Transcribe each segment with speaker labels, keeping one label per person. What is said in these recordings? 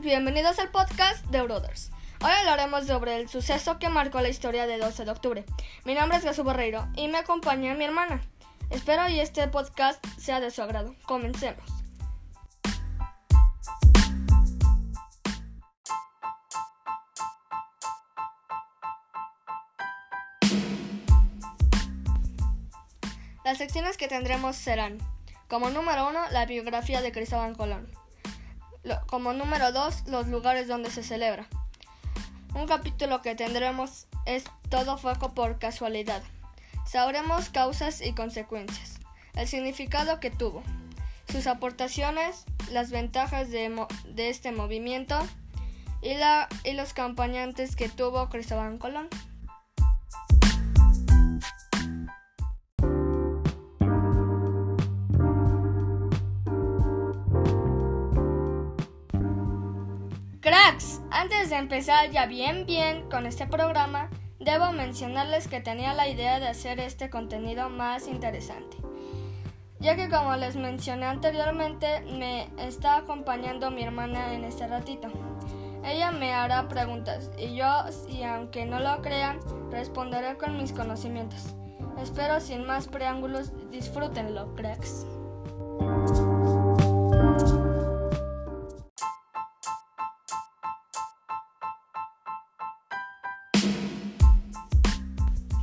Speaker 1: bienvenidos al podcast de Brothers. Hoy hablaremos sobre el suceso que marcó la historia de 12 de octubre. Mi nombre es Jesús Borreiro y me acompaña mi hermana. Espero y este podcast sea de su agrado. Comencemos. Las secciones que tendremos serán, como número uno, la biografía de Cristóbal Colón. Como número dos, los lugares donde se celebra. Un capítulo que tendremos es Todo fue por casualidad. Sabremos causas y consecuencias, el significado que tuvo, sus aportaciones, las ventajas de, de este movimiento y, la, y los acompañantes que tuvo Cristóbal Colón. Cracks, antes de empezar ya bien bien con este programa, debo mencionarles que tenía la idea de hacer este contenido más interesante. Ya que como les mencioné anteriormente, me está acompañando mi hermana en este ratito. Ella me hará preguntas y yo, y aunque no lo crean, responderé con mis conocimientos. Espero sin más preámbulos, disfrútenlo, cracks.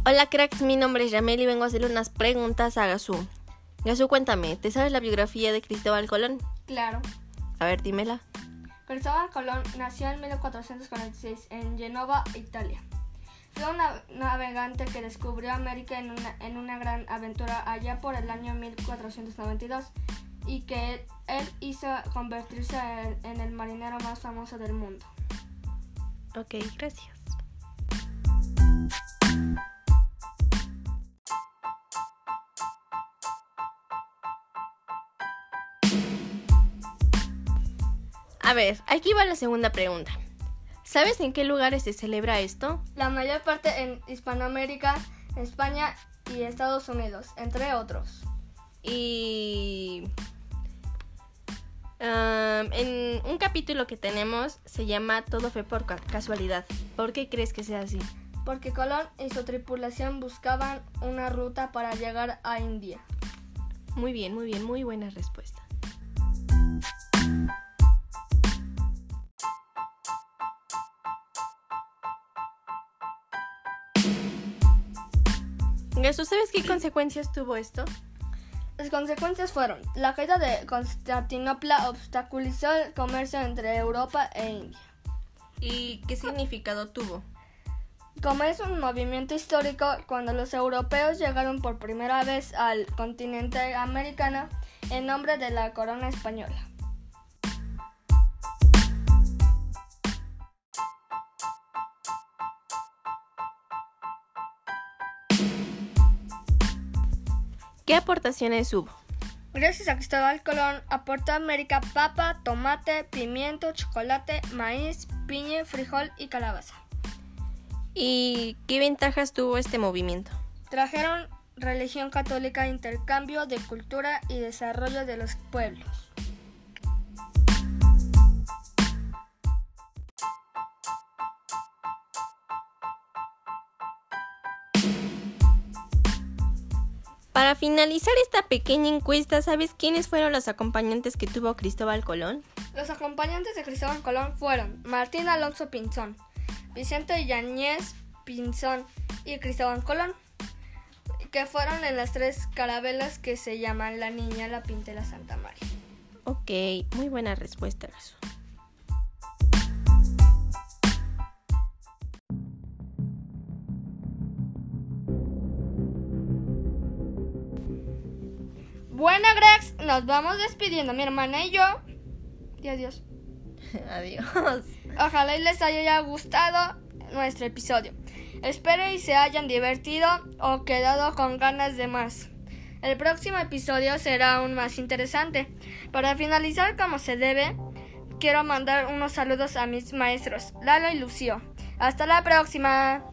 Speaker 2: Hola cracks, mi nombre es Yamel y vengo a hacerle unas preguntas a Gazú. Gazú, cuéntame, ¿te sabes la biografía de Cristóbal Colón?
Speaker 1: Claro.
Speaker 2: A ver, dímela.
Speaker 1: Cristóbal Colón nació en 1446 en Genova, Italia. Fue un na- navegante que descubrió América en una, en una gran aventura allá por el año 1492 y que él, él hizo convertirse en, en el marinero más famoso del mundo.
Speaker 2: Ok, gracias. A ver, aquí va la segunda pregunta. ¿Sabes en qué lugares se celebra esto?
Speaker 1: La mayor parte en Hispanoamérica, España y Estados Unidos, entre otros.
Speaker 2: Y um, en un capítulo que tenemos se llama Todo fue por ca- casualidad. ¿Por qué crees que sea así?
Speaker 1: Porque Colón y su tripulación buscaban una ruta para llegar a India.
Speaker 2: Muy bien, muy bien, muy buena respuesta. Jesús, ¿sabes qué consecuencias tuvo esto?
Speaker 1: Las consecuencias fueron, la caída de Constantinopla obstaculizó el comercio entre Europa e India.
Speaker 2: ¿Y qué significado tuvo?
Speaker 1: Como es un movimiento histórico, cuando los europeos llegaron por primera vez al continente americano en nombre de la corona española.
Speaker 2: ¿Qué aportaciones hubo?
Speaker 1: Gracias a Cristóbal Colón aportó a América papa, tomate, pimiento, chocolate, maíz, piña, frijol y calabaza.
Speaker 2: ¿Y qué ventajas tuvo este movimiento?
Speaker 1: Trajeron religión católica, intercambio de cultura y desarrollo de los pueblos.
Speaker 2: Para finalizar esta pequeña encuesta, ¿sabes quiénes fueron los acompañantes que tuvo Cristóbal Colón?
Speaker 1: Los acompañantes de Cristóbal Colón fueron Martín Alonso Pinzón, Vicente Yañez Pinzón y Cristóbal Colón, que fueron en las tres carabelas que se llaman La Niña, La Pinta y La Santa María.
Speaker 2: Ok, muy buena respuesta.
Speaker 1: Bueno, Grex, nos vamos despidiendo mi hermana y yo. Y adiós.
Speaker 2: Adiós.
Speaker 1: Ojalá y les haya gustado nuestro episodio. Espero y se hayan divertido o quedado con ganas de más. El próximo episodio será aún más interesante. Para finalizar como se debe, quiero mandar unos saludos a mis maestros, Lalo y Lucio. Hasta la próxima.